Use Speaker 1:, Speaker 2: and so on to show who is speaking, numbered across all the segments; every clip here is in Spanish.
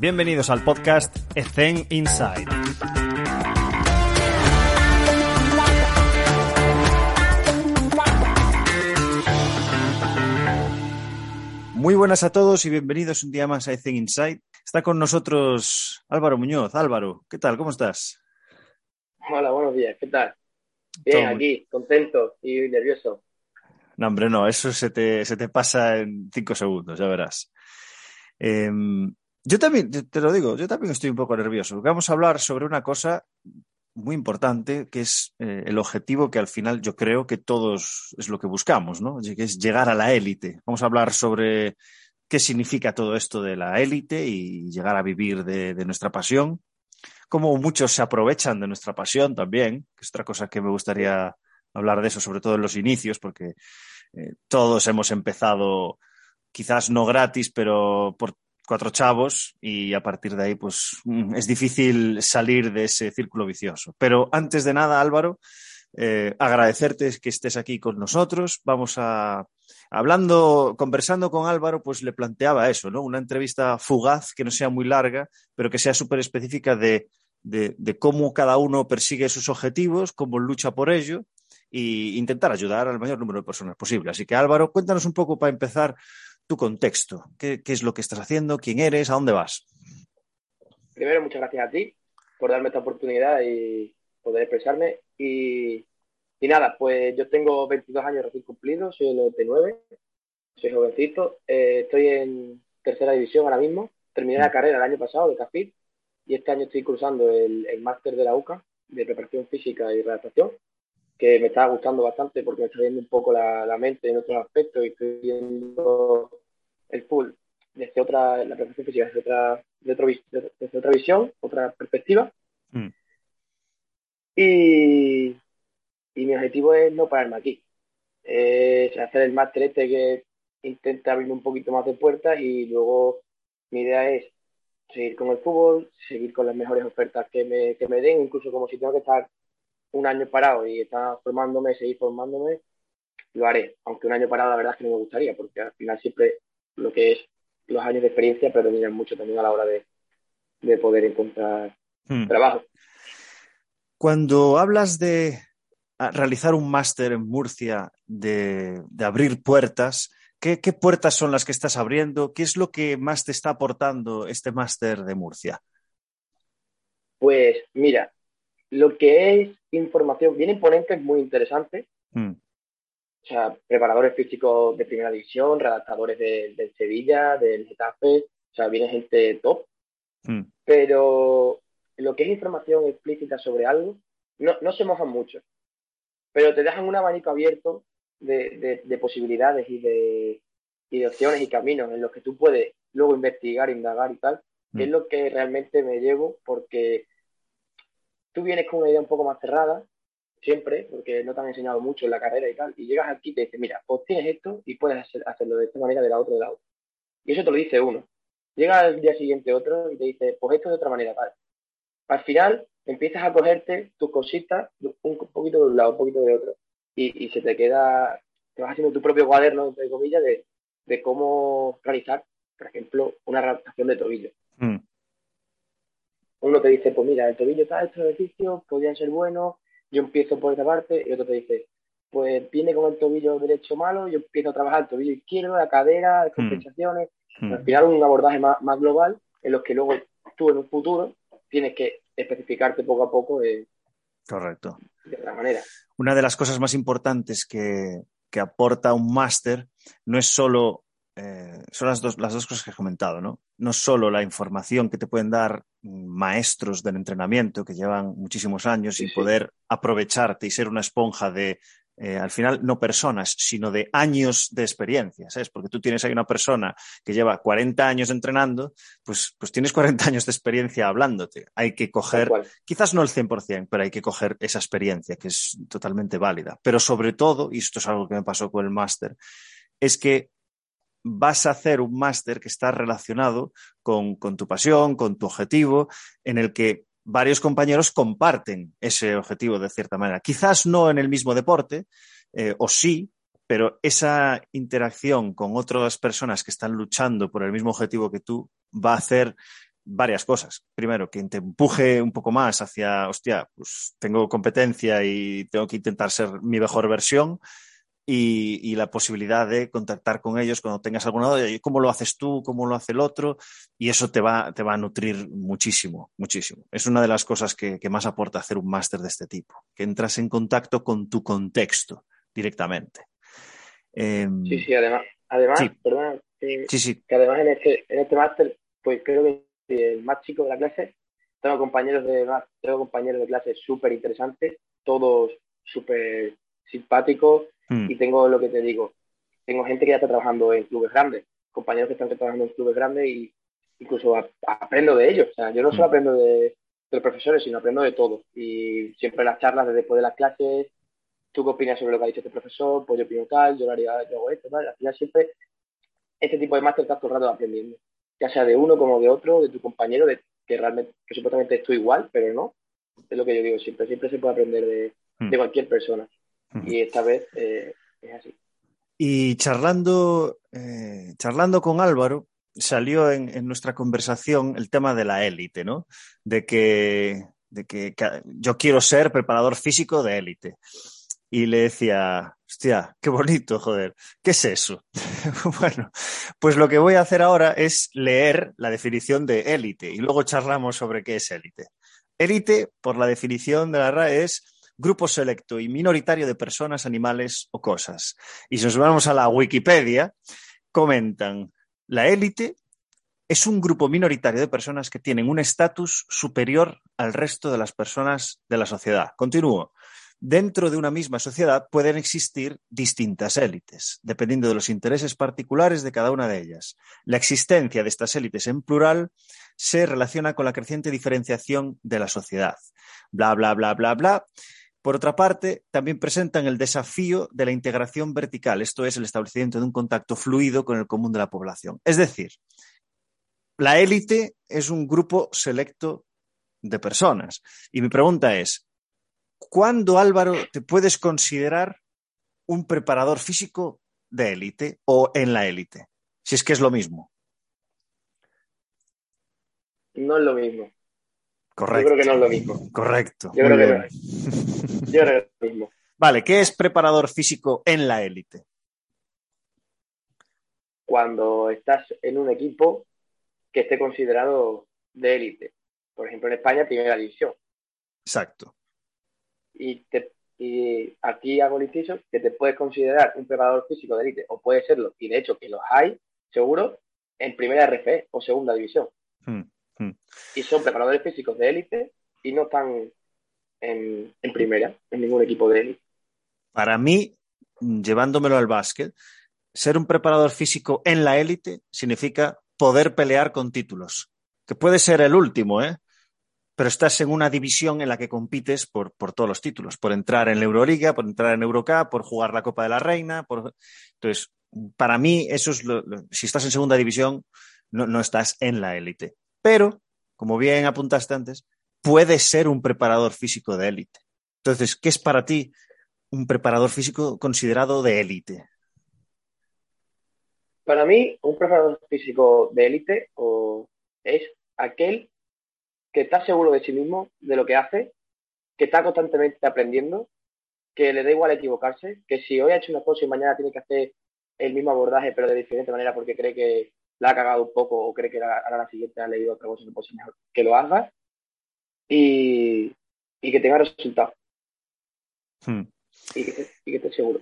Speaker 1: Bienvenidos al podcast Ethen Inside. Muy buenas a todos y bienvenidos un día más a Ethen Inside. Está con nosotros Álvaro Muñoz. Álvaro, ¿qué tal? ¿Cómo estás?
Speaker 2: Hola, buenos días. ¿Qué tal? Bien, aquí, contento y nervioso.
Speaker 1: No, hombre, no, eso se te, se te pasa en cinco segundos, ya verás. Eh, yo también, te lo digo, yo también estoy un poco nervioso. Vamos a hablar sobre una cosa muy importante, que es eh, el objetivo que al final yo creo que todos es lo que buscamos, ¿no? Que es llegar a la élite. Vamos a hablar sobre qué significa todo esto de la élite y llegar a vivir de, nuestra pasión. Cómo muchos se aprovechan de nuestra pasión también, que es otra cosa que me gustaría hablar de eso, sobre todo en los inicios, porque eh, todos hemos empezado quizás no gratis, pero por cuatro chavos y a partir de ahí pues mm, es difícil salir de ese círculo vicioso. Pero antes de nada, Álvaro, eh, agradecerte que estés aquí con nosotros. Vamos a, hablando, conversando con Álvaro, pues le planteaba eso, ¿no? Una entrevista fugaz, que no sea muy larga, pero que sea súper específica de, de, de cómo cada uno persigue sus objetivos, cómo lucha por ello e intentar ayudar al mayor número de personas posible. Así que Álvaro, cuéntanos un poco para empezar tu contexto. ¿Qué, ¿Qué, es lo que estás haciendo? ¿Quién eres? ¿A dónde vas?
Speaker 2: Primero, muchas gracias a ti por darme esta oportunidad y poder expresarme. Y, y nada, pues yo tengo 22 años recién cumplidos, soy el 99, soy jovencito, eh, estoy en tercera división ahora mismo, terminé la carrera el año pasado de CAFIT y este año estoy cursando el, el máster de la UCA de preparación física y redactación que me está gustando bastante porque me está viendo un poco la, la mente en otros aspectos y estoy viendo el full desde otra, la preparación física desde otra, desde, otro, desde otra visión, otra perspectiva. Mm. Y, y mi objetivo es no pararme aquí. Es hacer el máster este que intenta abrir un poquito más de puertas y luego mi idea es seguir con el fútbol, seguir con las mejores ofertas que me, que me den, incluso como si tengo que estar un año parado y está formándome, seguir formándome, lo haré. Aunque un año parado la verdad es que no me gustaría, porque al final siempre lo que es los años de experiencia predominan mucho también a la hora de, de poder encontrar hmm. trabajo.
Speaker 1: Cuando hablas de realizar un máster en Murcia, de, de abrir puertas, ¿qué, ¿qué puertas son las que estás abriendo? ¿Qué es lo que más te está aportando este máster de Murcia?
Speaker 2: Pues mira, lo que es información, vienen ponentes muy interesantes. Mm. O sea, preparadores físicos de primera división, redactadores del de Sevilla, del Getafe, o sea, viene gente top. Mm. Pero lo que es información explícita sobre algo, no, no se mojan mucho. Pero te dejan un abanico abierto de, de, de posibilidades y de, y de opciones y caminos en los que tú puedes luego investigar, indagar y tal, mm. que es lo que realmente me llevo porque tú vienes con una idea un poco más cerrada, siempre, porque no te han enseñado mucho en la carrera y tal, y llegas aquí y te dices, mira, pues tienes esto y puedes hacerlo de esta manera, de la otra, de la otra. Y eso te lo dice uno. Llega al día siguiente otro y te dice, pues esto de otra manera, tal. Al final empiezas a cogerte tus cositas un poquito de un lado, un poquito de otro. Y, y se te queda, te vas haciendo tu propio cuaderno, entre comillas, de, de cómo realizar, por ejemplo, una adaptación de tobillo. Mm uno te dice, pues mira, el tobillo está, estos ejercicios podrían ser buenos, yo empiezo por esta parte, y otro te dice, pues viene con el tobillo derecho malo, yo empiezo a trabajar el tobillo izquierdo, la cadera, las hmm. compensaciones, mm. al final un abordaje más, más, global en los que luego tú en un futuro tienes que especificarte poco a poco de,
Speaker 1: Correcto.
Speaker 2: de otra manera.
Speaker 1: Una de las cosas más importantes que, que aporta un máster no es solo eh, son las dos, las dos cosas que he comentado, ¿no? No solo la información que te pueden dar maestros del entrenamiento que llevan muchísimos años y poder aprovecharte y ser una esponja de eh, al final no personas, sino de años de experiencia, ¿sabes? Porque tú tienes ahí una persona que lleva 40 años entrenando, pues, pues tienes 40 años de experiencia hablándote. Hay que coger, quizás no el 100%, pero hay que coger esa experiencia que es totalmente válida. Pero sobre todo, y esto es algo que me pasó con el máster, es que vas a hacer un máster que está relacionado con, tu pasión, con tu objetivo, en el que varios compañeros comparten ese objetivo de cierta manera. Quizás no en el mismo deporte, eh, o sí, pero esa interacción con otras personas que están luchando por el mismo objetivo que tú va a hacer varias cosas. Primero, que te empuje un poco más hacia, hostia, pues tengo competencia y tengo que intentar ser mi mejor versión y, la posibilidad de contactar con ellos cuando tengas alguna duda, cómo lo haces tú, cómo lo hace el otro, y eso te va, te va a nutrir muchísimo, muchísimo. Es una de las cosas que, más aporta hacer un máster de este tipo, que entras en contacto con tu contexto directamente.
Speaker 2: Em, sí, sí, además, además perdona, sí, sí. que además en este, en este máster, pues creo que el más chico de la clase, tengo compañeros de, tengo compañeros de clase súper interesantes, todos súper simpáticos, Hmm. Y tengo lo que te digo, tengo gente que ya está trabajando en clubes grandes, compañeros que están trabajando en clubes grandes y incluso aprendo de ellos. O sea, yo no solo hmm. aprendo de, los profesores, sino aprendo de todo. Y siempre las charlas después de las clases, tú qué opinas sobre lo que ha dicho este profesor, pues yo opino tal, yo, haría, yo hago esto, tal. Al final siempre este tipo de máster estás todo el rato aprendiendo. Ya sea de uno como de otro, de tu compañero, de que realmente, que supuestamente estoy igual, pero no. Es lo que yo digo siempre. Siempre se puede aprender de, de cualquier persona. Y esta vez eh, es así.
Speaker 1: Y charlando, eh, charlando con Álvaro, salió en, nuestra conversación el tema de la élite, ¿no? De que, de que, yo quiero ser preparador físico de élite. Y le decía, hostia, qué bonito, joder, ¿qué es eso? bueno, pues lo que voy a hacer ahora es leer la definición de élite y luego charlamos sobre qué es élite. Élite, por la definición de la RAE, es grupo selecto y minoritario de personas, animales o cosas. Y si nos vamos a la Wikipedia, comentan, la élite es un grupo minoritario de personas que tienen un estatus superior al resto de las personas de la sociedad. Continúo. Dentro de una misma sociedad pueden existir distintas élites, dependiendo de los intereses particulares de cada una de ellas. La existencia de estas élites en plural se relaciona con la creciente diferenciación de la sociedad. Bla, bla, bla, bla, bla. Por otra parte, también presentan el desafío de la integración vertical, esto es el establecimiento de un contacto fluido con el común de la población. Es decir, la élite es un grupo selecto de personas. Y mi pregunta es, ¿cuándo, Álvaro, te puedes considerar un preparador físico de élite o en la élite? Si es que es lo mismo.
Speaker 2: No es lo mismo.
Speaker 1: Correcto.
Speaker 2: Yo creo que no es lo mismo.
Speaker 1: Correcto.
Speaker 2: Yo creo que no es. Yo es lo mismo.
Speaker 1: Vale, ¿qué es preparador físico en la élite?
Speaker 2: Cuando estás en un equipo que esté considerado de élite. Por ejemplo, en España, primera división.
Speaker 1: Exacto.
Speaker 2: Y, y aquí hago el inciso que te puedes considerar un preparador físico de élite, o puede serlo, y de hecho que los hay, seguro, en primera RF o segunda división. Hmm. Hmm. Y son preparadores físicos de élite y no están en, primera, en ningún equipo de élite.
Speaker 1: Para mí, llevándomelo al básquet, ser un preparador físico en la élite significa poder pelear con títulos, que puede ser el último, ¿eh? pero estás en una división en la que compites por, por, todos los títulos, por entrar en la Euroliga, por entrar en Eurocup, por jugar la Copa de la Reina. Por... Entonces, para mí, eso es lo, si estás en segunda división, no, no estás en la élite pero, como bien apuntaste antes, puede ser un preparador físico de élite. Entonces, ¿qué es para ti un preparador físico considerado de élite?
Speaker 2: Para mí, un preparador físico de élite es aquel que está seguro de sí mismo, de lo que hace, que está constantemente aprendiendo, que le da igual equivocarse, que si hoy ha hecho una cosa y mañana tiene que hacer el mismo abordaje pero de diferente manera porque cree que la ha cagado un poco o cree que ahora la siguiente ha leído otra cosa, pues mejor que lo haga y, que tenga resultados. Hmm. Y, que, esté seguro.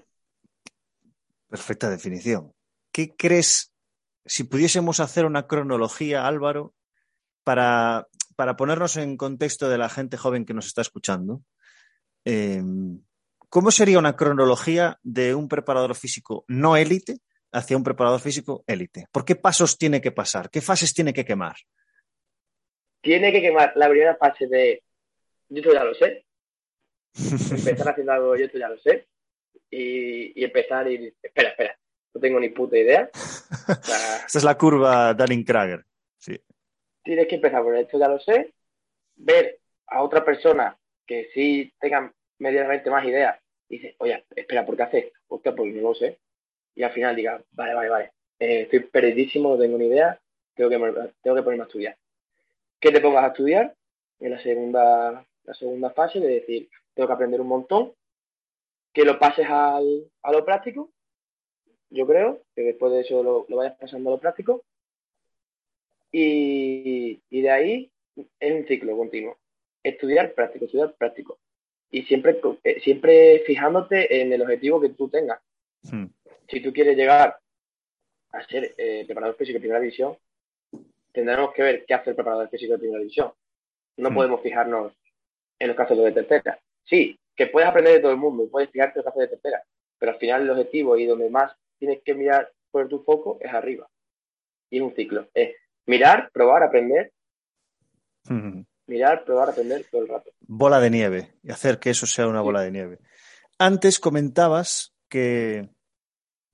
Speaker 1: Perfecta definición. ¿Qué crees, si pudiésemos hacer una cronología, Álvaro, para, ponernos en contexto de la gente joven que nos está escuchando? Em, ¿cómo sería una cronología de un preparador físico no élite hacia un preparador físico élite? ¿Por qué pasos tiene que pasar? ¿Qué fases tiene que quemar?
Speaker 2: Tiene que quemar la primera fase de yo esto ya lo sé. empezar haciendo algo, yo esto ya lo sé. Y, empezar y espera, espera, no tengo ni puta idea.
Speaker 1: Esta es la curva Dunning-Krager. Sí.
Speaker 2: Tienes que empezar por esto ya lo sé, ver a otra persona que sí tenga medianamente más ideas y dice, oye, espera, ¿por qué hace esto? ¿Por qué? Porque no lo sé. Y al final diga, vale, vale, vale, eh, estoy perdidísimo, no tengo ni idea, tengo que, tengo que ponerme a estudiar. ¿Qué te pongas a estudiar? En la segunda, la segunda fase de decir, tengo que aprender un montón, que lo pases al, a lo práctico, yo creo, que después de eso lo, vayas pasando a lo práctico, y, y de ahí es un ciclo continuo. Estudiar práctico, estudiar práctico. Y siempre, eh, siempre fijándote en el objetivo que tú tengas. Hmm. Si tú quieres llegar a ser eh, preparador físico de primera división, tendremos que ver qué hace el preparador físico de primera división. No hmm. podemos fijarnos en los casos de tercera. Sí, que puedes aprender de todo el mundo, puedes fijarte en los casos de tercera, pero al final el objetivo y donde más tienes que mirar por tu foco es arriba. Y es un ciclo. Es mirar, probar, aprender. Hmm. Mirar, probar, aprender todo el rato.
Speaker 1: Bola de nieve y hacer que eso sea una bola de nieve. Antes comentabas que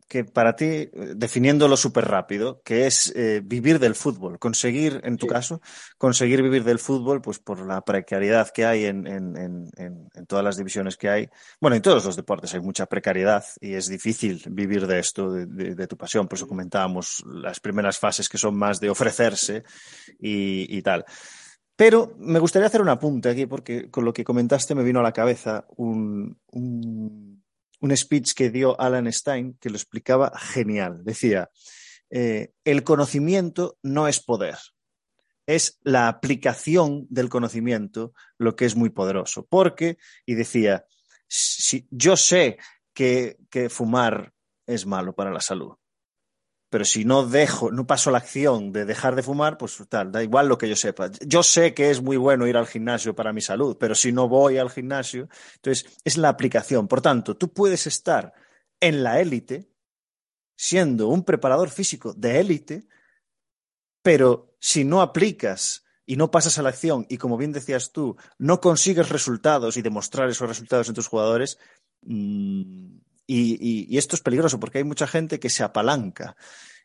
Speaker 1: que para ti, definiéndolo súper rápido, que es eh, vivir del fútbol, conseguir, en tu caso, conseguir vivir del fútbol, pues por la precariedad que hay en, todas las divisiones que hay. Bueno, en todos los deportes hay mucha precariedad y es difícil vivir de esto, de, tu pasión. Por eso comentábamos las primeras fases que son más de ofrecerse y, tal. Pero me gustaría hacer un apunte aquí, porque con lo que comentaste me vino a la cabeza un un speech que dio Alan Stein que lo explicaba genial. Decía, eh, el conocimiento no es poder, es la aplicación del conocimiento lo que es muy poderoso. Porque, y decía, si, yo sé que, que fumar es malo para la salud, pero si no dejo, no paso la acción de dejar de fumar, pues tal, da igual lo que yo sepa. Yo sé que es muy bueno ir al gimnasio para mi salud, pero si no voy al gimnasio, entonces es la aplicación. Por tanto, tú puedes estar en la élite siendo un preparador físico de élite, pero si no aplicas y no pasas a la acción y como bien decías tú, no consigues resultados y demostrar esos resultados en tus jugadores, mmm, y, esto es peligroso porque hay mucha gente que se apalanca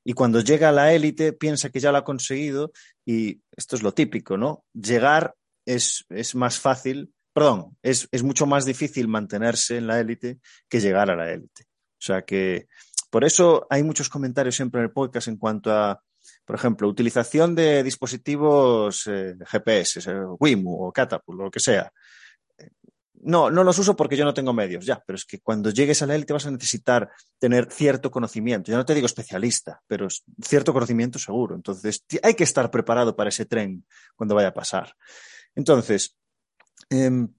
Speaker 1: y cuando llega a la élite piensa que ya lo ha conseguido y esto es lo típico, ¿no? Llegar es, más fácil, perdón, es, es, mucho más difícil mantenerse en la élite que llegar a la élite. O sea que por eso hay muchos comentarios siempre en el podcast en cuanto a, por ejemplo, utilización de dispositivos eh, GPS, eh, WIMU o Catapult o lo que sea. No, no los uso porque yo no tengo medios, ya, pero es que cuando llegues a la élite vas a necesitar tener cierto conocimiento. Yo no te digo especialista, pero cierto conocimiento seguro. Entonces, hay que estar preparado para ese tren cuando vaya a pasar. Entonces, em,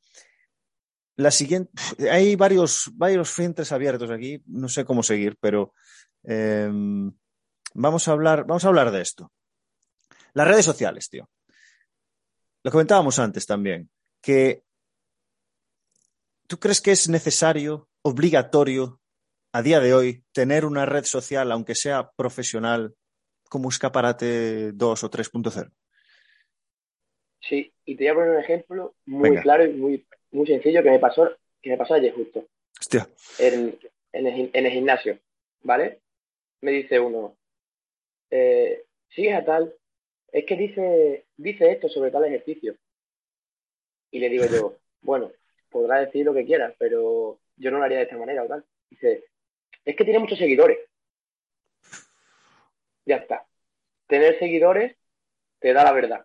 Speaker 1: la siguiente, hay varios, varios frentes abiertos aquí, no sé cómo seguir, pero em, vamos, a hablar, vamos a hablar de esto. Las redes sociales, tío. Lo comentábamos antes también, que ¿Tú crees que es necesario, obligatorio, a día de hoy, tener una red social, aunque sea profesional, como escaparate 2 o 3.0?
Speaker 2: Sí, y te voy a poner un ejemplo muy claro y muy, muy sencillo que me pasó, que me pasó ayer justo.
Speaker 1: Hostia.
Speaker 2: En, el, gimnasio, ¿vale? Me dice uno, eh, sigues a tal, es que dice, dice esto sobre tal ejercicio. Y le digo yo, bueno, podrá decir lo que quiera, pero yo no lo haría de esta manera o tal. Dice, es que tiene muchos seguidores. Ya está. Tener seguidores te da la verdad.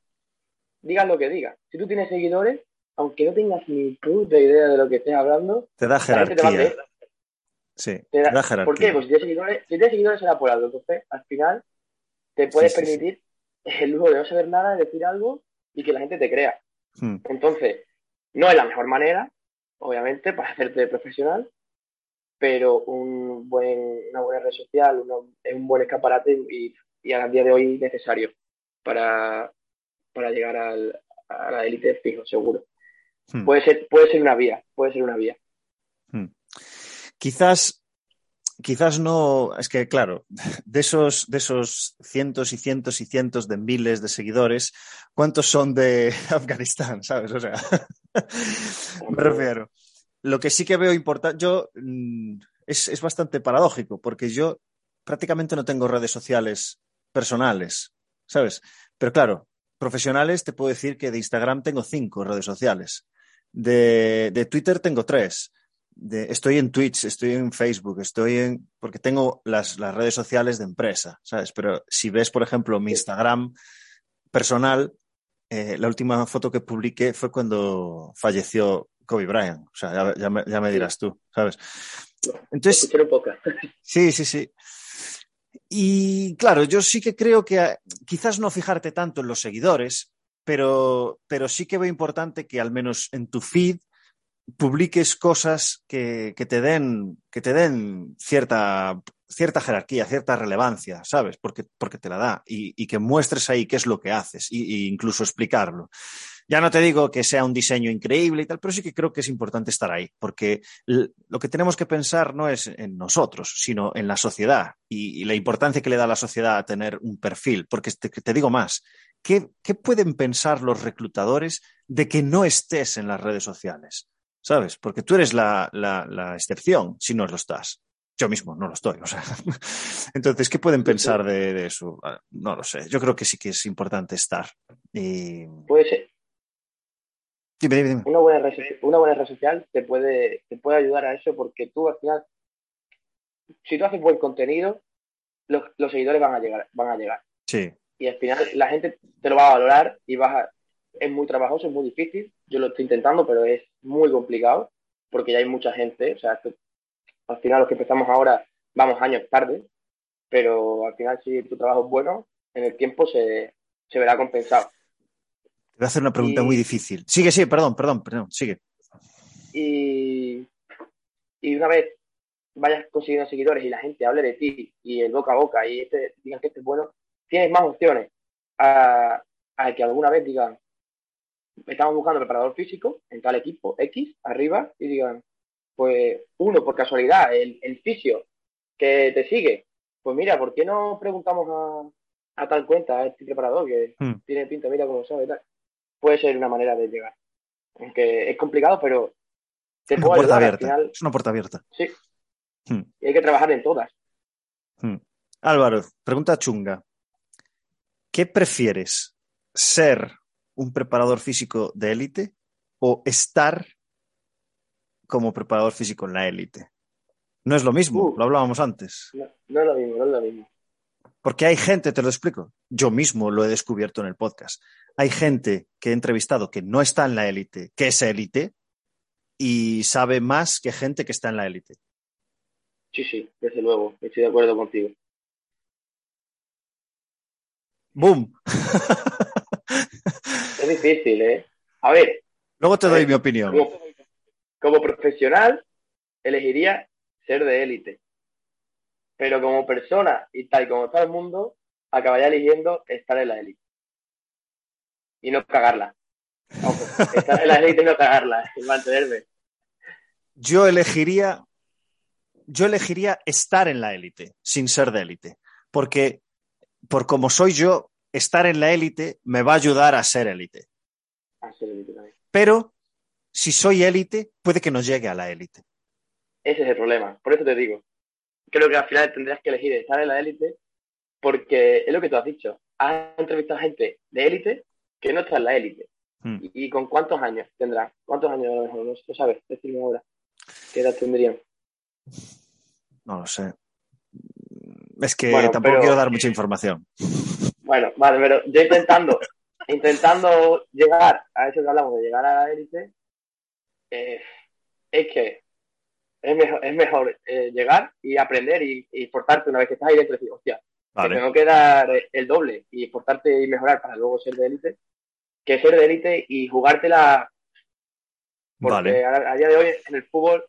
Speaker 2: Digas lo que digas. Si tú tienes seguidores, aunque no tengas ni puta idea de lo que estés hablando,
Speaker 1: te da jerarquía. sí, te da, jerarquía.
Speaker 2: ¿Por qué? Pues si tienes seguidores, si tienes seguidores será por algo. Entonces, al final, te puedes permitir el lujo de no saber nada, de decir algo y que la gente te crea. Hmm. Entonces, no es la mejor manera, obviamente, para hacerte profesional, pero un buen, una buena red social es un buen escaparate y, y a día de hoy necesario para, para llegar al, a la élite fijo, seguro. Hmm. Puede, ser, puede ser una vía, puede ser una vía.
Speaker 1: Hmm. Quizás, quizás no, es que claro, de esos, de esos cientos y cientos y cientos de miles de seguidores, ¿cuántos son de Afganistán? ¿Sabes? O sea, me refiero. Lo que sí que veo importante, yo mm, es, es bastante paradójico, porque yo prácticamente no tengo redes sociales personales, ¿sabes? Pero claro, profesionales te puedo decir que de Instagram tengo cinco redes sociales. De, de Twitter tengo tres. De, estoy en Twitch, estoy en Facebook, estoy en. porque tengo las, las, redes sociales de empresa, ¿sabes? Pero si ves, por ejemplo, mi Instagram personal, eh, la última foto que publiqué fue cuando falleció Kobe Bryant. O sea, ya, ya, me, ya me, dirás tú, ¿sabes?
Speaker 2: Entonces.
Speaker 1: Sí, sí, sí. Y claro, yo sí que creo que quizás no fijarte tanto en los seguidores, pero, pero sí que veo importante que al menos en tu feed publiques cosas que, que te den, que te den cierta, cierta jerarquía, cierta relevancia, ¿sabes? Porque, porque te la da y, y, que muestres ahí qué es lo que haces e incluso explicarlo. Ya no te digo que sea un diseño increíble y tal, pero sí que creo que es importante estar ahí, porque lo que tenemos que pensar no es en nosotros, sino en la sociedad y, la importancia que le da a la sociedad a tener un perfil. Porque te, te digo más, ¿qué, ¿qué pueden pensar los reclutadores de que no estés en las redes sociales? ¿Sabes? Porque tú eres la, la, la excepción si no lo estás yo mismo no lo estoy. O sea. Entonces, ¿qué pueden pensar de, de, eso? No lo sé. Yo creo que sí que es importante estar. Y...
Speaker 2: Puede ser.
Speaker 1: Dime, dime, dime.
Speaker 2: Una, buena red, una buena red social te puede, te puede ayudar a eso porque tú al final, si tú haces buen contenido, los, los seguidores van a llegar. Van a llegar.
Speaker 1: Sí.
Speaker 2: Y al final la gente te lo va a valorar y vas a, es muy trabajoso, es muy difícil. Yo lo estoy intentando, pero es muy complicado porque ya hay mucha gente. O sea, al final los que empezamos ahora vamos años tarde, pero al final si tu trabajo es bueno, en el tiempo se, se verá compensado.
Speaker 1: Te voy a hacer una pregunta y, muy difícil. Sigue, sigue, perdón, perdón, perdón, sigue.
Speaker 2: Y, y una vez vayas consiguiendo seguidores y la gente hable de ti y el boca a boca y este, digan que este es bueno, tienes más opciones a, a que alguna vez digan, estamos buscando preparador físico en tal equipo X, arriba, y digan, pues uno, por casualidad, el, el fisio que te sigue, pues mira, ¿por qué no preguntamos a, a tal cuenta, a este preparador que hmm. tiene pinta, mira cómo sabe tal? Puede ser una manera de llegar. Aunque es complicado, pero
Speaker 1: te es una puerta abierta. Final... Es una puerta abierta.
Speaker 2: Sí. Hmm. Y hay que trabajar en todas.
Speaker 1: Hmm. Álvaro, pregunta chunga. ¿Qué prefieres? ¿Ser un preparador físico de élite o estar como preparador físico en la élite? No es lo mismo, uh, lo hablábamos antes.
Speaker 2: No, no, es lo mismo, no es lo mismo.
Speaker 1: Porque hay gente, te lo explico, yo mismo lo he descubierto en el podcast. Hay gente que he entrevistado que no está en la élite, que es élite, y sabe más que gente que está en la élite.
Speaker 2: Sí, sí, desde luego, estoy de acuerdo contigo.
Speaker 1: ¡Boom!
Speaker 2: difícil, ¿eh? A ver.
Speaker 1: Luego te doy ver, mi opinión.
Speaker 2: Como, como profesional, elegiría ser de élite. Pero como persona y tal como está el mundo, acabaría eligiendo estar en la élite. Y no cagarla. Estar en la élite y no cagarla, y mantenerme.
Speaker 1: Yo elegiría, yo elegiría estar en la élite, sin ser de élite. Porque, por como soy yo, estar en la élite me va a ayudar a ser élite. Pero si soy élite, puede que no llegue a la élite.
Speaker 2: Ese es el problema. Por eso te digo. Creo que al final tendrías que elegir estar en la élite porque es lo que tú has dicho. Has entrevistado a gente de élite que no está en la élite. Hmm. ¿Y, ¿Y, con cuántos años tendrá? ¿Cuántos años a lo mejor? No sabes, decirme ahora. ¿Qué edad tendrían?
Speaker 1: No lo sé. Es que bueno, tampoco pero... quiero dar mucha información.
Speaker 2: Bueno, vale, pero yo intentando, intentando llegar a eso que hablamos, de llegar a la élite, eh, es que es mejor, es mejor eh, llegar y aprender y, y portarte una vez que estás ahí dentro y decir, hostia, vale. que tengo que dar el doble y portarte y mejorar para luego ser de élite, que ser de élite y jugártela. Porque
Speaker 1: vale.
Speaker 2: a, a, día de hoy en el fútbol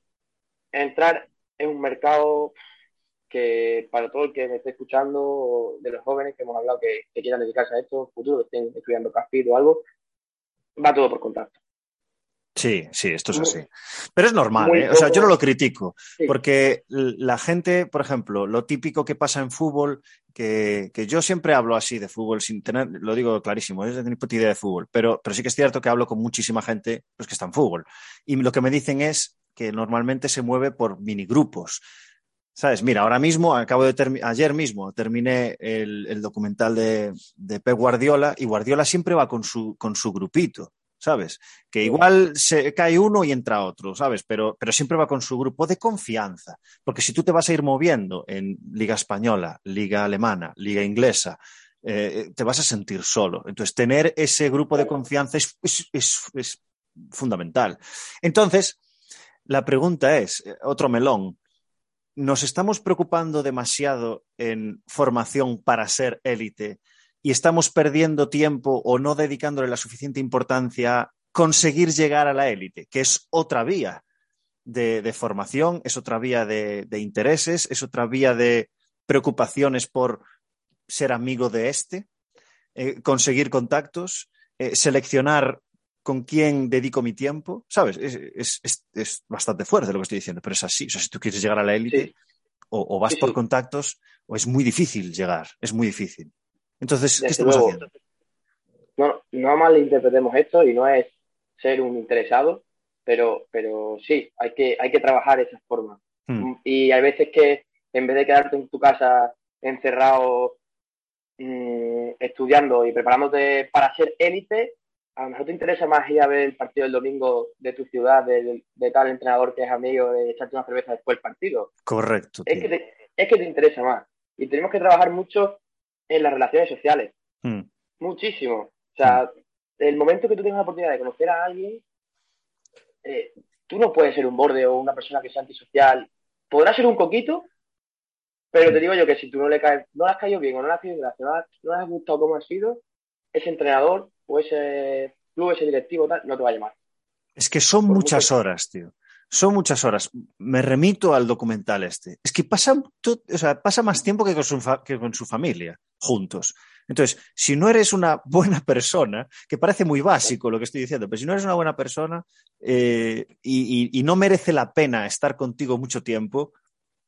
Speaker 2: entrar en un mercado que para todo el que me esté escuchando, de los jóvenes que hemos hablado que, que quieran dedicarse a esto, en futuro, que estén estudiando CAFID o algo, va todo por contacto.
Speaker 1: Sí, sí, esto es así. Pero es normal, ¿eh? O sea, yo no lo critico, porque la gente, por ejemplo, lo típico que pasa en fútbol, que, yo siempre hablo así de fútbol sin tener, lo digo clarísimo, es de tener idea de fútbol, pero, pero sí que es cierto que hablo con muchísima gente pues, que está en fútbol. Y lo que me dicen es que normalmente se mueve por minigrupos. ¿Sabes? Mira, ahora mismo, acabo de ayer mismo terminé el, documental de, de Pep Guardiola y Guardiola siempre va con su, con su grupito. ¿sabes? Que igual se cae uno y entra otro, ¿sabes? Pero, pero siempre va con su grupo de confianza. Porque si tú te vas a ir moviendo en Liga Española, Liga Alemana, Liga Inglesa, eh, te vas a sentir solo. Entonces, tener ese grupo de confianza es, es fundamental. Entonces, la pregunta es, eh, otro melón, ¿nos estamos preocupando demasiado en formación para ser élite y estamos perdiendo tiempo o no dedicándole la suficiente importancia a conseguir llegar a la élite, que es otra vía de, formación, es otra vía de, intereses, es otra vía de preocupaciones por ser amigo de este, eh, conseguir contactos, eh, seleccionar con quién dedico mi tiempo, ¿sabes? Es, bastante fuerte lo que estoy diciendo, pero es así. O sea, si tú quieres llegar a la élite, o, vas por contactos, o es muy difícil llegar, es muy difícil. Entonces, ¿qué estamos haciendo?
Speaker 2: No, no malinterpretemos esto y no es ser un interesado, pero, pero sí, hay que, hay que trabajar esa forma. Hmm. Y hay veces que en vez de quedarte en tu casa encerrado mm, estudiando y preparándote para ser élite, a lo mejor te interesa más ir a ver el partido del domingo de tu ciudad, de, tal entrenador que es amigo, de echarte una cerveza después del partido.
Speaker 1: Correcto.
Speaker 2: Es que, te, es que te interesa más. Y tenemos que trabajar mucho en las relaciones sociales. Hmm. Muchísimo. O sea, hmm. el momento que tú tengas la oportunidad de conocer a alguien, eh, tú no puedes ser un borde o una persona que sea antisocial. Podrás ser un coquito, pero te hmm. digo yo que si tú no le caes, no le has caído bien o no le has caído gracia, no, no le has gustado cómo ha sido, ese entrenador o ese club, ese directivo, tal, no te va a llamar.
Speaker 1: Es que son muchas horas, tío. Son muchas horas. Me remito al documental este. Es que pasa, o sea, pasa más tiempo que con, su que con su familia, juntos. Entonces, si no eres una buena persona, que parece muy básico lo que estoy diciendo, pero si no eres una buena persona eh, y, no merece la pena estar contigo mucho tiempo,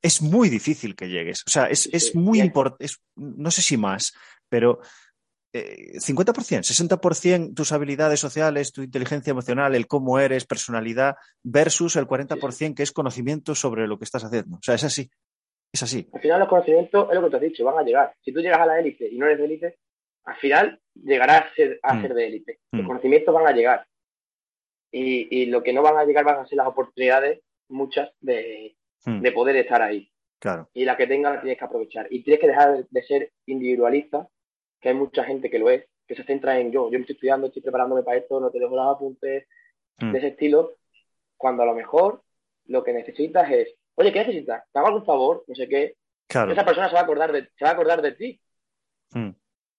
Speaker 1: es muy difícil que llegues. O sea, es, es muy importante, no sé si más, pero 50%, eh, 60% tus habilidades sociales, tu inteligencia emocional, el cómo eres, personalidad, versus el 40% que es conocimiento sobre lo que estás haciendo. O sea, es así. Es así.
Speaker 2: Al final los conocimientos, es lo que te has dicho, van a llegar. Si tú llegas a la élite y no eres de élite, al final llegarás a ser, a mm. ser de élite. Los mm. conocimientos van a llegar. Y, lo que no van a llegar van a ser las oportunidades, muchas, de, mm. poder estar ahí.
Speaker 1: Claro.
Speaker 2: Y la que tengas la tienes que aprovechar. Y tienes que dejar de ser individualista que hay mucha gente que lo es, que se centra en yo, yo me estoy estudiando, estoy preparándome para esto, no te dejo los apuntes mm. de ese estilo, cuando a lo mejor lo que necesitas es, oye, ¿qué necesitas? ¿Te hago algún favor? No sé qué. Esa persona se va a acordar de, se va a acordar de ti.
Speaker 1: Mm,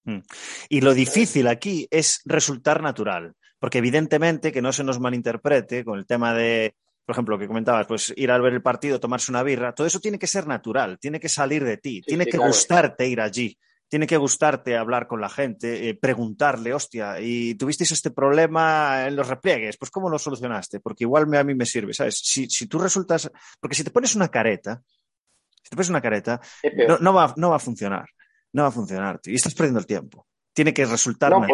Speaker 1: mm. Y lo difícil aquí es resultar natural, porque evidentemente que no se nos malinterprete con el tema de, por ejemplo, lo que comentabas, pues ir a ver el partido, tomarse una birra, todo eso tiene que ser natural, tiene que salir de ti, tiene que gustarte ir allí tiene que gustarte hablar con la gente, eh, preguntarle, hostia, y tuvisteis este problema en los repliegues, pues ¿cómo lo solucionaste? Porque igual me, a mí me sirve, ¿sabes? Si, tú resultas, porque si te pones una careta, si te pones una careta, no, va, no va a funcionar, no va a funcionar, y estás perdiendo el tiempo. Tiene que resultar
Speaker 2: no,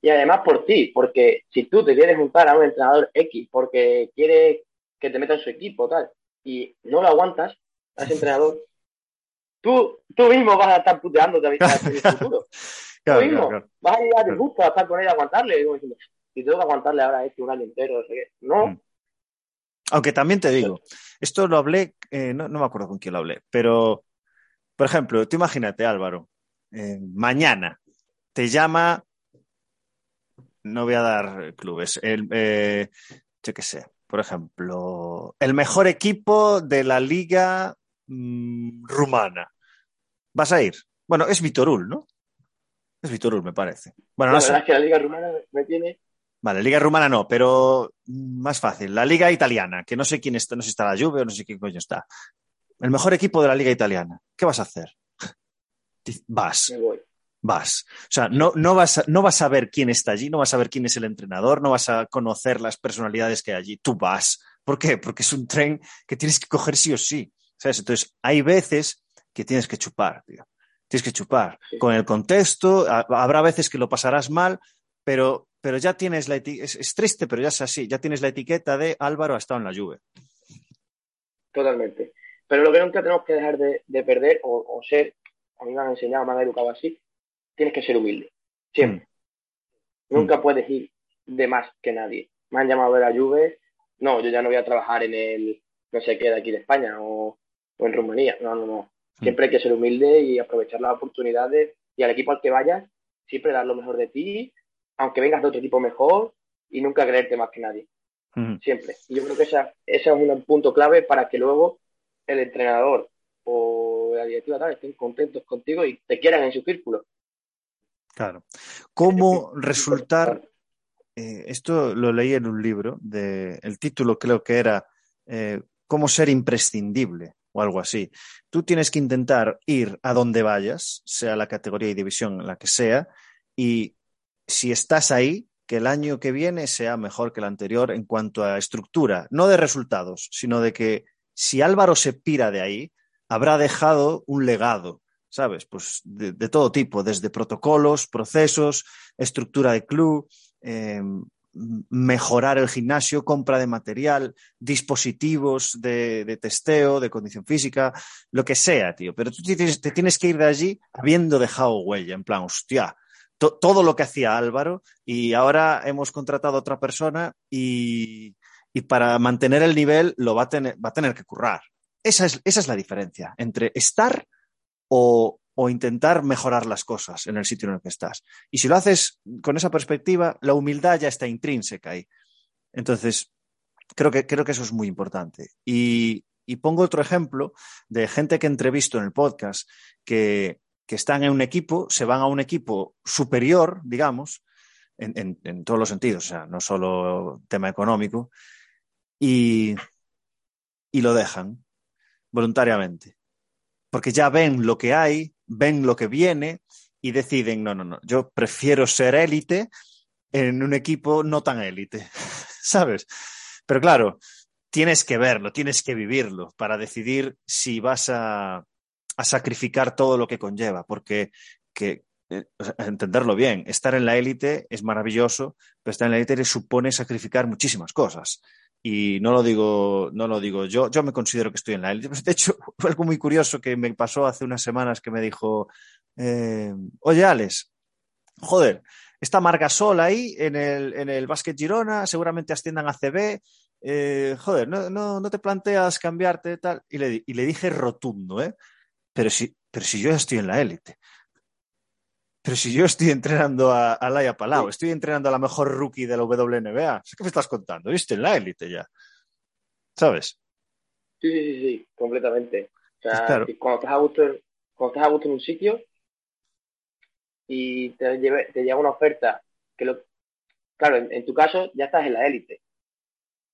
Speaker 2: Y además por ti, porque si tú te quieres juntar a un entrenador X porque quiere que te meta en su equipo, tal, y no lo aguantas a ese entrenador, tú, tú mismo vas a estar puteando también en el futuro. tú mismo vas a llegar a disgusto a estar con él y aguantarle. Y diciendo, si tengo que aguantarle ahora este un año entero, no sé qué. No. Mm.
Speaker 1: Aunque también te digo, esto lo hablé, eh, no, me acuerdo con quién lo hablé, pero, por ejemplo, tú imagínate, Álvaro, eh, mañana te llama, no voy a dar clubes, el, eh, yo qué sé, por ejemplo, el mejor equipo de la liga mm, rumana vas a ir. Bueno, es Vitorul, ¿no? Es Vitorul, me parece. Bueno,
Speaker 2: la verdad es que la Liga Rumana me tiene.
Speaker 1: Vale, Liga Rumana no, pero más fácil. La Liga Italiana, que no sé quién está, no sé si está la Juve o no sé quién coño está. El mejor equipo de la Liga Italiana. ¿Qué vas a hacer? Vas.
Speaker 2: Me voy.
Speaker 1: vas. O sea, no, no, vas a, no vas a ver quién está allí, no vas a ver quién es el entrenador, no vas a conocer las personalidades que hay allí. Tú vas. ¿Por qué? Porque es un tren que tienes que coger sí o sí. ¿Sabes? Entonces, hay veces que tienes que chupar, tío. Tienes que chupar. Con el contexto, habrá veces que lo pasarás mal, pero, pero ya tienes la etiqueta, es, triste, pero ya es así, ya tienes la etiqueta de Álvaro ha estado en la lluvia.
Speaker 2: Totalmente. Pero lo que nunca tenemos que dejar de, perder o, ser, a mí me han enseñado, me han educado así, tienes que ser humilde. Siempre. Mm. Nunca mm. puedes ir de más que nadie. Me han llamado de la lluvia, no, yo ya no voy a trabajar en el no sé qué de aquí de España o, o en Rumanía. No, no, no. Siempre hay que ser humilde y aprovechar las oportunidades y al equipo al que vayas, siempre dar lo mejor de ti, aunque vengas de otro equipo mejor y nunca creerte más que nadie. Siempre. Y yo creo que ese es un punto clave para que luego el entrenador o la directiva tal estén contentos contigo y te quieran en su círculo.
Speaker 1: Claro. ¿Cómo resultar? Eh, esto lo leí en un libro, de, el título creo que era eh, Cómo ser imprescindible o algo así. Tú tienes que intentar ir a donde vayas, sea la categoría y división la que sea, y si estás ahí, que el año que viene sea mejor que el anterior en cuanto a estructura, no de resultados, sino de que si Álvaro se pira de ahí, habrá dejado un legado, ¿sabes? Pues de, todo tipo, desde protocolos, procesos, estructura de club, em, mejorar el gimnasio, compra de material, dispositivos de, testeo, de condición física, lo que sea, tío. Pero tú te tienes, que ir de allí habiendo dejado huella, en plan, hostia, todo lo que hacía Álvaro y ahora hemos contratado a otra persona y, para mantener el nivel lo va a tener, va a tener que currar. Esa es, esa es la diferencia entre estar o, o intentar mejorar las cosas en el sitio en el que estás. Y si lo haces con esa perspectiva, la humildad ya está intrínseca ahí. Entonces, creo que, creo que eso es muy importante. Y, pongo otro ejemplo de gente que entrevisto en el podcast que, están en un equipo, se van a un equipo superior, digamos, en, en, todos los sentidos, o sea, no solo tema económico, y, y lo dejan voluntariamente. Porque ya ven lo que hay, ven lo que viene y deciden, no, no, no, yo prefiero ser élite en un equipo no tan élite, ¿sabes? Pero claro, tienes que verlo, tienes que vivirlo para decidir si vas a, sacrificar todo lo que conlleva, porque que, eh, entenderlo bien, estar en la élite es maravilloso, pero estar en la élite supone sacrificar muchísimas cosas. Y no lo digo, no lo digo yo, yo me considero que estoy en la élite. De hecho, fue algo muy curioso que me pasó hace unas semanas que me dijo, eh, oye Alex, joder, está Margasol ahí en el, en el Basket Girona, seguramente asciendan a CB, eh, joder, no, no, no, te planteas cambiarte tal. Y le, y le dije rotundo, ¿eh? Pero si, pero si yo estoy en la élite. Pero si yo estoy entrenando a, a Laia Palau, estoy entrenando a la mejor rookie de la WNBA, ¿qué me estás contando? Yo estoy en la élite ya. ¿Sabes?
Speaker 2: Sí, sí, sí, sí, completamente. O sea, pues cuando, estás a gusto, cuando estás a gusto en un sitio y te, te llega una oferta que lo, claro, en, tu caso ya estás en la élite.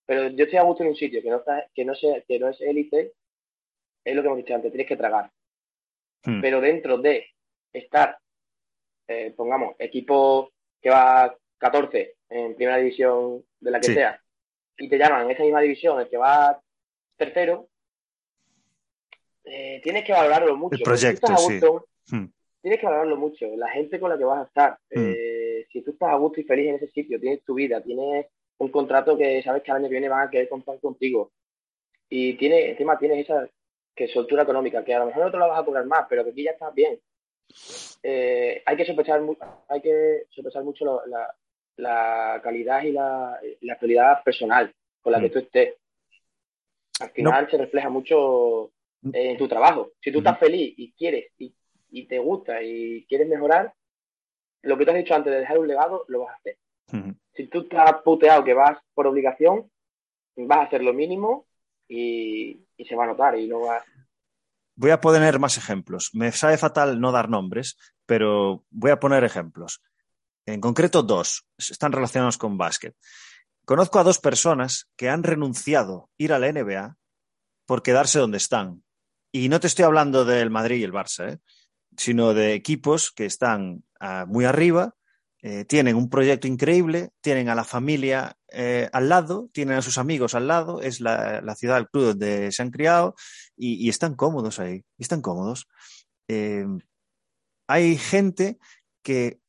Speaker 2: Pero yo estoy a gusto en un sitio que no está, que no sea, que no es élite, es lo que hemos dicho antes, tienes que tragar. Hmm. Pero dentro de estar eh, pongamos, equipo que va 14 en primera división de la que sea, y te llaman en esa misma división el que va tercero, eh, tienes que valorarlo mucho.
Speaker 1: El proyecto,
Speaker 2: hmm. Tienes que valorarlo mucho. La gente con la que vas a estar. Hmm. Eh, si tú estás a gusto y feliz en ese sitio, tienes tu vida, tienes un contrato que sabes que al año que viene van a querer contar contigo. Y tiene, encima tienes esa que soltura económica, que a lo mejor no te la vas a cobrar más, pero que aquí ya estás bien. Eh, hay que sospechar, hay que sospechar mucho la, calidad y la, la personal con la que mm. tú estés. Al final se refleja mucho en tu trabajo. Si tú estás feliz y quieres y, te gusta y quieres mejorar, lo que te has dicho antes de dejar un legado, lo vas a hacer. Si tú estás puteado que vas por obligación, vas a hacer lo mínimo y, y se va a notar y no vas,
Speaker 1: Voy a poner más ejemplos. Me sabe fatal no dar nombres, pero voy a poner ejemplos. En concreto, dos. Están relacionados con básquet. Conozco a dos personas que han renunciado a ir a la NBA por quedarse donde están. Y no te estoy hablando del Madrid y el Barça, ¿eh? sino de equipos que están uh, muy arriba, eh, tienen un proyecto increíble, tienen a la familia eh, al lado, tienen a sus amigos al lado, es la, la ciudad, el club donde se han criado y, están cómodos ahí, están cómodos. Eh, hay gente que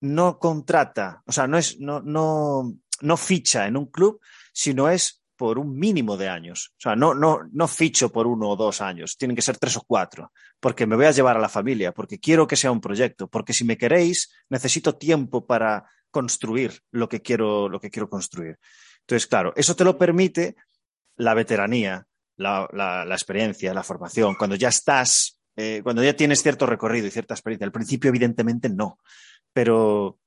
Speaker 1: no contrata, o sea, no es, no, no, no ficha en un club, sino es por un mínimo de años. O sea, no, no, no ficho por uno o dos años, tienen que ser tres o cuatro, porque me voy a llevar a la familia, porque quiero que sea un proyecto, porque si me queréis, necesito tiempo para construir lo que quiero, lo que quiero construir. Entonces, claro, eso te lo permite la veteranía, la, la, la experiencia, la formación, cuando ya estás, eh, cuando ya tienes cierto recorrido y cierta experiencia. Al principio, evidentemente, no, pero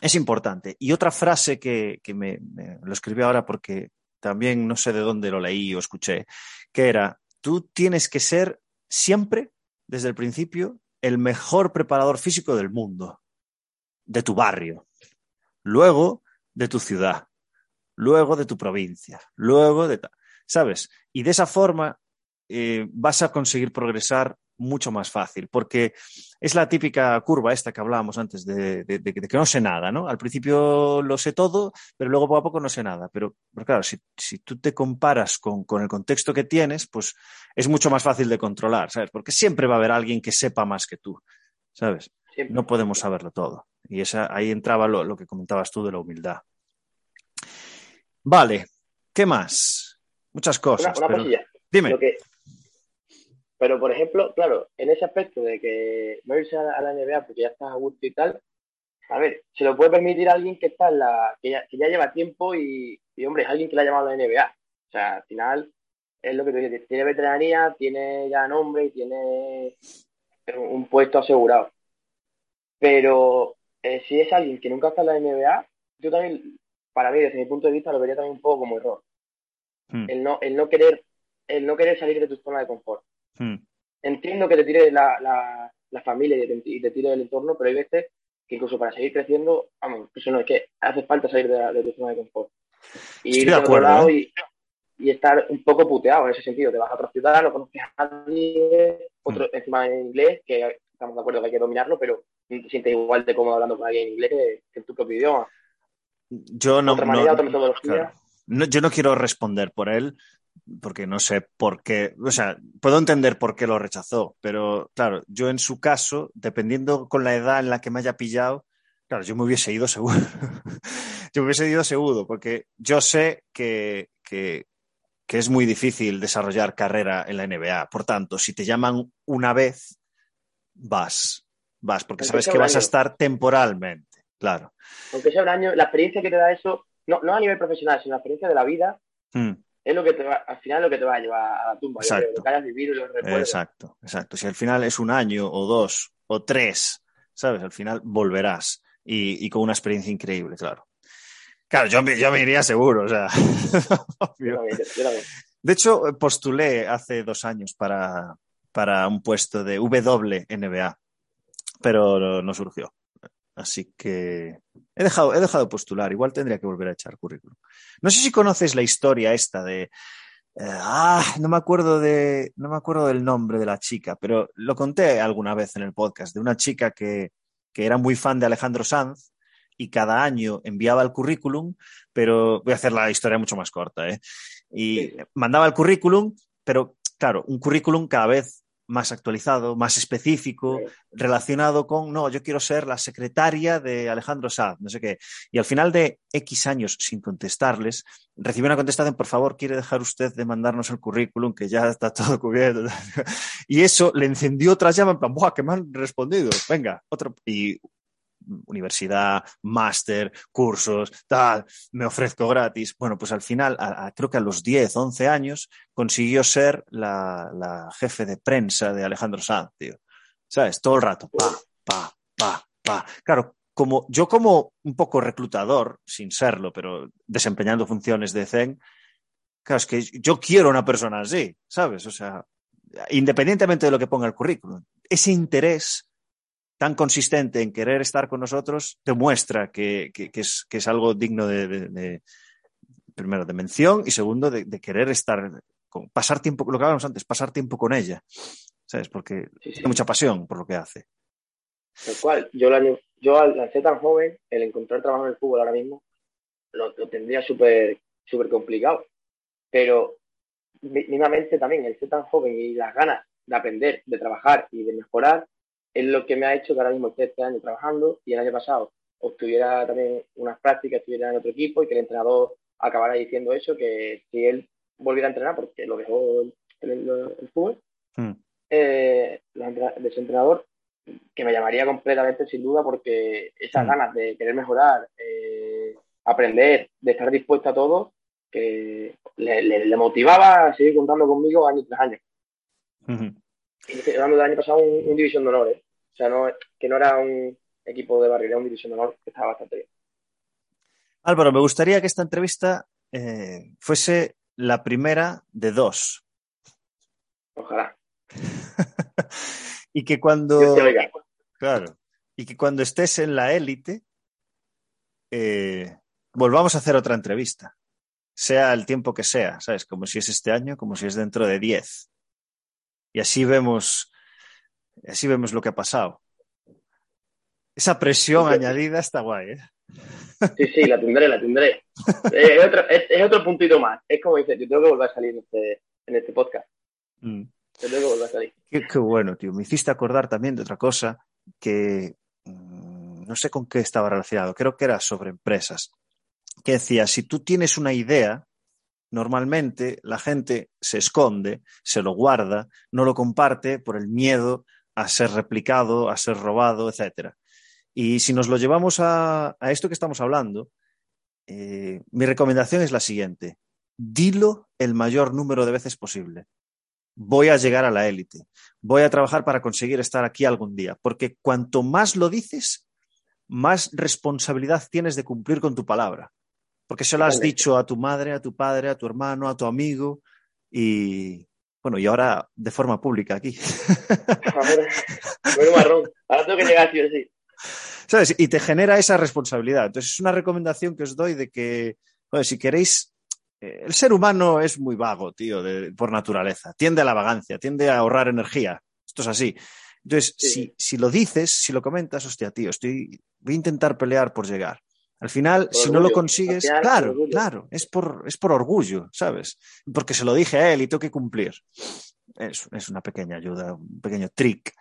Speaker 1: es importante. Y otra frase que, que me, lo escribí ahora porque también no sé de dónde lo leí o escuché, que era, tú tienes que ser siempre, desde el principio, el mejor preparador físico del mundo, de tu barrio, luego de tu ciudad, luego de tu provincia, luego de... ¿Sabes? Y de esa forma eh, vas a conseguir progresar mucho más fácil, porque es la típica curva esta que hablábamos antes de, de, de, de, que no sé nada, ¿no? Al principio lo sé todo, pero luego poco a poco no sé nada. Pero, pero claro, si, si tú te comparas con, con, el contexto que tienes, pues es mucho más fácil de controlar, ¿sabes? Porque siempre va a haber alguien que sepa más que tú, ¿sabes? Siempre. No podemos saberlo todo. Y esa, ahí entraba lo, lo que comentabas tú de la humildad. Vale, ¿qué más? Muchas cosas.
Speaker 2: Una, una
Speaker 1: pero... Dime.
Speaker 2: Lo que, pero, por ejemplo, claro, en ese aspecto de que no irse a la NBA porque ya estás a gusto y tal, a ver, se lo puede permitir a alguien que está en la, que ya, que ya lleva tiempo y, y, hombre, es alguien que le ha llamado a la NBA. O sea, al final, es lo que tú dices, tiene veteranía, tiene ya nombre y tiene un puesto asegurado. Pero eh, si es alguien que nunca está en la NBA, yo también, para mí, desde mi punto de vista, lo vería también un poco como error. Hmm. El, no, el, no querer, el no querer salir de tu zona de confort.
Speaker 1: Hmm.
Speaker 2: Entiendo que te tire la, la, la familia y te, y te, tire del entorno, pero hay veces que incluso para seguir creciendo, vamos, eso no es que hace falta salir de, la, de tu zona de confort. Y
Speaker 1: ir a otro lado
Speaker 2: ¿eh? y, y, estar un poco puteado en ese sentido. Te vas a otra ciudad, no conoces a nadie, otro, hmm. encima en inglés, que estamos de acuerdo que hay que dominarlo, pero te sientes igual de cómodo hablando con alguien en inglés que, que en tu propio idioma.
Speaker 1: Yo no,
Speaker 2: otra manera,
Speaker 1: no,
Speaker 2: otra metodología.
Speaker 1: Claro. No, yo no quiero responder por él, porque no sé por qué, o sea, puedo entender por qué lo rechazó, pero claro, yo en su caso, dependiendo con la edad en la que me haya pillado, claro, yo me hubiese ido seguro. yo me hubiese ido seguro, porque yo sé que, que, que, es muy difícil desarrollar carrera en la NBA. Por tanto, si te llaman una vez, vas, vas, porque
Speaker 2: Aunque
Speaker 1: sabes que vas a estar temporalmente, claro.
Speaker 2: Aunque sea un año, la experiencia que te da eso, no, no a nivel profesional, sino la experiencia de la vida,
Speaker 1: Hmm.
Speaker 2: es lo que te va, al final lo que te va a llevar a la tumba, yo creo,
Speaker 1: Exacto.
Speaker 2: lo que hayas vivido y los recuerdos.
Speaker 1: Exacto, exacto. Si al final es un año o dos o tres, ¿sabes? Al final volverás y, y con una experiencia increíble, claro. Claro, yo me, yo me iría seguro, o sea.
Speaker 2: Yo también, yo- yo también.
Speaker 1: De hecho, postulé hace dos años para, para un puesto de WNBA, pero no, no surgió. Así que he dejado, he dejado de postular. Igual tendría que volver a echar currículum. No sé si conoces la historia esta de. eh, ah, no me acuerdo de. No me acuerdo del nombre de la chica, pero lo conté alguna vez en el podcast, de una chica que, que era muy fan de Alejandro Sanz y cada año enviaba el currículum, pero voy a hacer la historia mucho más corta, ¿eh? Y
Speaker 2: Sí,
Speaker 1: mandaba el currículum, pero claro, un currículum cada vez más actualizado, más específico, relacionado con, no, yo quiero ser la secretaria de Alejandro Sanz, no sé qué. Y al final de X años sin contestarles, recibí una contestación, por favor, ¿quiere dejar usted de mandarnos el currículum que ya está todo cubierto? Y eso le encendió otra llama en plan, ¡buah, que me han respondido! Venga, otro. Y universidad, máster, cursos, tal, me ofrezco gratis. Bueno, pues al final, creo que a los 10, 11 años, consiguió ser la, la, jefe de prensa de Alejandro Sanz, tío. ¿Sabes? Todo el rato, pa, pa, pa, pa. Claro, como yo como un poco reclutador, sin serlo, pero desempeñando funciones de CEN, claro, es que yo quiero una persona así, ¿sabes? O sea, independientemente de lo que ponga el currículum, ese interés tan consistente en querer estar con nosotros demuestra que, que, que, es, que es, algo digno de, de, de, primero, de mención y segundo, de, de querer estar, con, pasar tiempo, lo que hablábamos antes, pasar tiempo con ella. ¿sabes? Porque tiene mucha pasión por lo que hace.
Speaker 2: Tal cual, yo, yo al ser tan joven, el encontrar trabajo en el fútbol ahora mismo, lo, tendría súper súper complicado. Pero mínimamente también el ser tan joven y las ganas de aprender, de trabajar y de mejorar es lo que me ha hecho que ahora mismo esté este año trabajando y el año pasado obtuviera también unas prácticas, estuviera en otro equipo y que el entrenador acabara diciendo eso, que si él volviera a entrenar, porque lo dejó el, fútbol, hmm. eh, de ese entrenador, que me llamaría completamente sin duda porque esas hmm. ganas de querer mejorar, eh, aprender, de estar dispuesto a todo, que le, motivaba a seguir contando conmigo año tras año. Y estoy hablando del año pasado un, división de honor, ¿eh? O sea, no, que no era un equipo de barrio, era un división de honor que estaba bastante bien.
Speaker 1: Álvaro, me gustaría que esta entrevista eh, fuese la primera de dos.
Speaker 2: Ojalá.
Speaker 1: y que cuando. Claro. Y que cuando estés en la élite, eh, volvamos a hacer otra entrevista. Sea el tiempo que sea, ¿sabes? Como si es este año, como si es dentro de diez. Y así vemos, así vemos lo que ha pasado. Esa presión añadida está guay, ¿eh?
Speaker 2: Sí, sí, la tendré, la tendré. es, otro, es, otro, puntito más. Es como dices, yo tengo que volver a salir en este, en este podcast. Mm. Yo tengo que volver a salir.
Speaker 1: Qué, bueno, tío. Me hiciste acordar también de otra cosa que mm, no sé con qué estaba relacionado. Creo que era sobre empresas. Que decía, si tú tienes una idea, normalmente la gente se esconde, se lo guarda, no lo comparte por el miedo a ser replicado, a ser robado, etcétera. Y si nos lo llevamos a, esto que estamos hablando, eh, mi recomendación es la siguiente. Dilo el mayor número de veces posible. Voy a llegar a la élite. Voy a trabajar para conseguir estar aquí algún día. Porque cuanto más lo dices, más responsabilidad tienes de cumplir con tu palabra. Porque se lo has dicho a tu madre, a tu padre, a tu hermano, a tu amigo y, bueno, y ahora de forma pública aquí.
Speaker 2: marrón. Ahora tengo que llegar sí sí.
Speaker 1: ¿Sabes? Y te genera esa responsabilidad. Entonces, es una recomendación que os doy de que, si queréis, eh, el ser humano es muy vago, tío, por naturaleza. Tiende a la vagancia, tiende a ahorrar energía. Esto es así. Entonces, si, si, lo dices, si lo comentas, hostia, tío, estoy, voy a intentar pelear por llegar. Al final, si no lo consigues, claro, claro, es por, es por orgullo, ¿sabes? Porque se lo dije a él y tengo que cumplir. Es, es una pequeña ayuda, un pequeño trick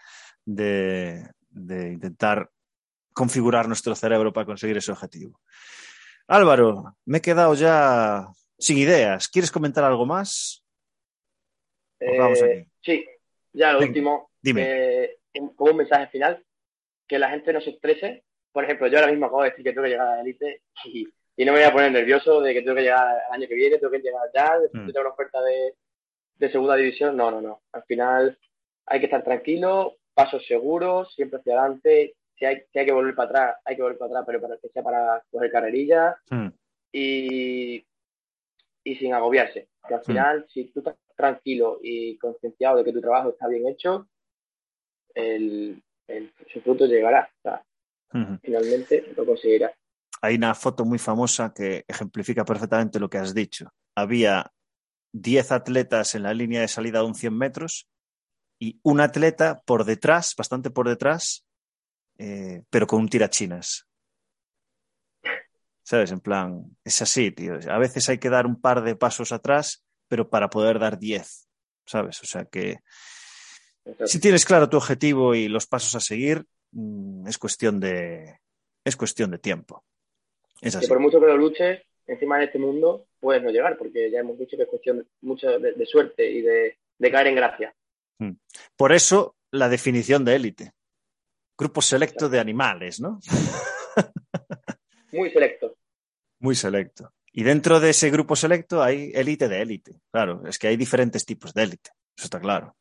Speaker 1: de, de intentar configurar nuestro cerebro para conseguir ese objetivo. Álvaro, me he quedado ya sin ideas. ¿Quieres comentar algo más?
Speaker 2: Eh, sí, ya lo último.
Speaker 1: Dime.
Speaker 2: Eh, como un mensaje final, que la gente no se estrese. Por ejemplo, yo ahora mismo acabo de decir que tengo que llegar a la élite y, no me voy a poner nervioso de que tengo que llegar el año que viene, tengo que llegar ya, mm. tengo una oferta de, de segunda división. No, no, no. Al final hay que estar tranquilo, pasos seguros, siempre hacia adelante si hay, que volver para atrás, hay que volver para atrás, pero para que sea para coger carrerilla hmm. y, y sin agobiarse. Que al hmm. final, si tú estás tranquilo y concienciado de que tu trabajo está bien hecho, el, su fruto llegará. Finalmente lo conseguirás.
Speaker 1: Hay una foto muy famosa que ejemplifica perfectamente lo que has dicho. Había 10 atletas en la línea de salida de un 100 metros y un atleta por detrás, bastante por detrás, eh, pero con un tirachinas. ¿Sabes? En plan, es así, tío. A veces hay que dar un par de pasos atrás, pero para poder dar diez, ¿sabes? O sea que si tienes claro tu objetivo y los pasos a seguir, es cuestión de, es cuestión de tiempo. Es así.
Speaker 2: por mucho que lo luches, encima de este mundo puedes no llegar, porque ya hemos dicho que es cuestión mucho de, suerte y de, de, caer en gracia.
Speaker 1: Mm. Por eso la definición de élite grupo selecto de animales, ¿no?
Speaker 2: Muy selecto.
Speaker 1: Muy selecto. Y dentro de ese grupo selecto hay élite de élite. Claro, es que hay diferentes tipos de élite. Eso está claro.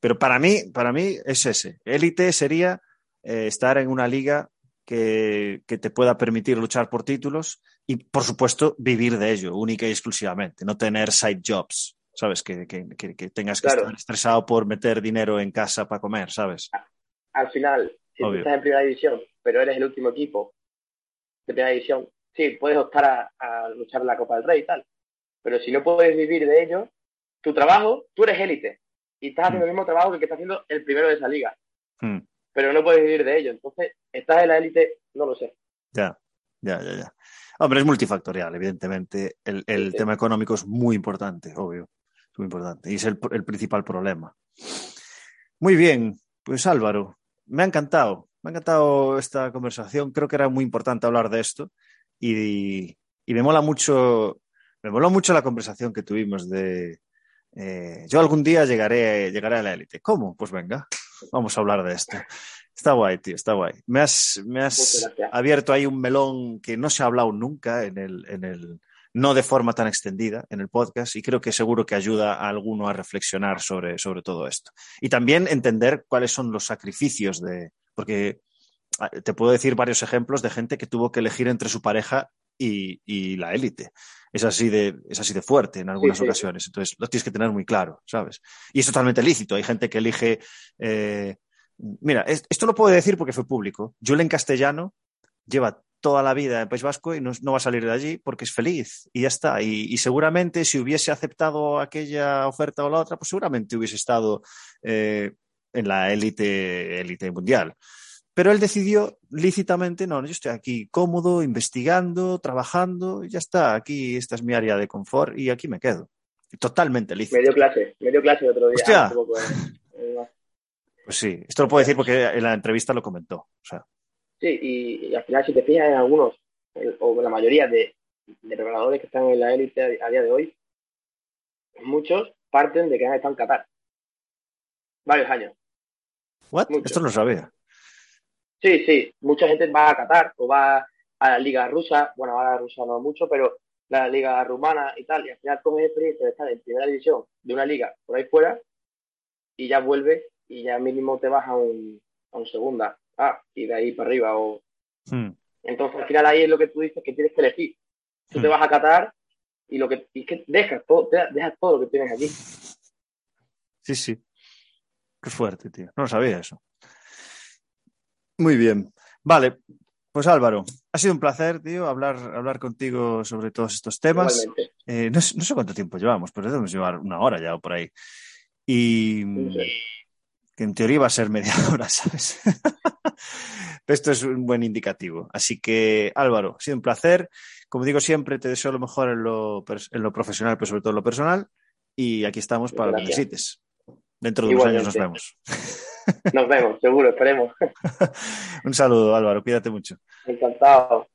Speaker 1: Pero para mí, para mí es ese. Élite sería eh, estar en una liga que, te pueda permitir luchar por títulos y, por supuesto, vivir de ello, única y exclusivamente. No tener side jobs, ¿sabes? Que, tengas que estar estresado por meter dinero en casa para comer, ¿sabes?
Speaker 2: al final, si estás en primera división, pero eres el último equipo de primera división, sí, puedes optar a, luchar la Copa del Rey y tal. Pero si no puedes vivir de ello, tu trabajo, tú eres élite. y estás haciendo el mismo trabajo que el que está haciendo el primero de esa liga. Pero no puedes vivir de ello. Entonces, ¿estás en la élite? No lo sé.
Speaker 1: Ya, ya, ya, ya. Hombre, es multifactorial, evidentemente. El, tema económico es muy importante, obvio. Es muy importante. Y es el, principal problema. Muy bien, pues Álvaro, me ha encantado. Me ha encantado esta conversación. Creo que era muy importante hablar de esto. Y, me mola mucho, me mola mucho la conversación que tuvimos de eh, yo algún día llegaré, llegaré a la élite. ¿Cómo? Pues venga, vamos a hablar de esto. Está guay, tío, está guay. Me has, me has abierto ahí un melón que no se ha hablado nunca en el, en el, no de forma tan extendida en el podcast y creo que seguro que ayuda a alguno a reflexionar sobre, sobre todo esto. Y también entender cuáles son los sacrificios de, porque ah, te puedo decir varios ejemplos de gente que tuvo que elegir entre su pareja y, y la élite. Es así de, es así de fuerte en algunas ocasiones. Entonces, lo tienes que tener muy claro, ¿sabes? Y es totalmente lícito. Hay gente que elige eh, Mira, esto lo puedo decir porque fue público. Julen Castellano lleva toda la vida en País Vasco y no, va a salir de allí porque es feliz y ya está. Y, seguramente si hubiese aceptado aquella oferta o la otra, pues seguramente hubiese estado eh, en la élite, élite mundial. Pero él decidió lícitamente, no, yo estoy aquí cómodo, investigando, trabajando, y ya está, aquí esta es mi área de confort y aquí me quedo. Totalmente lícito.
Speaker 2: Medio clase, medio clase otro día.
Speaker 1: Pues sí, esto lo puedo decir porque en la entrevista lo comentó. O sea.
Speaker 2: Sí, y, al final, si te fijas en algunos, o la mayoría de, de preparadores que están en la élite a, día de hoy, muchos parten de que han estado en Qatar. Varios años.
Speaker 1: ¿What? Esto no lo sabía.
Speaker 2: Sí, sí. Mucha gente va a Qatar o va a la liga rusa. Bueno, a la rusa no mucho, pero la liga rumana y tal. Y al final coges experiencia de estar en primera división de una liga por ahí fuera y ya vuelve y ya mínimo te vas a un, a un segunda ah, y de ahí para arriba. O... Hmm. Entonces, al final ahí es lo que tú dices que tienes que elegir. Tú te hmm. vas a Qatar y lo que, y que dejas, todo, dejas todo lo que tienes allí.
Speaker 1: Sí, sí. Qué fuerte, tío. No lo sabía eso. Muy bien. Vale, pues Álvaro, ha sido un placer, tío, hablar, hablar contigo sobre todos estos temas. Eh, no, sé cuánto tiempo llevamos, pero debemos llevar una hora ya o por ahí. Y, que en teoría va a ser media hora, ¿sabes? Esto es un buen indicativo. Así que, Álvaro, ha sido un placer. Como digo siempre, te deseo lo mejor en lo, en lo profesional, pero sobre todo en lo personal. Y aquí estamos para lo que necesites. Dentro de unos años nos vemos.
Speaker 2: Nos vemos, seguro, esperemos.
Speaker 1: un saludo, Álvaro. Cuídate mucho.
Speaker 2: Encantado.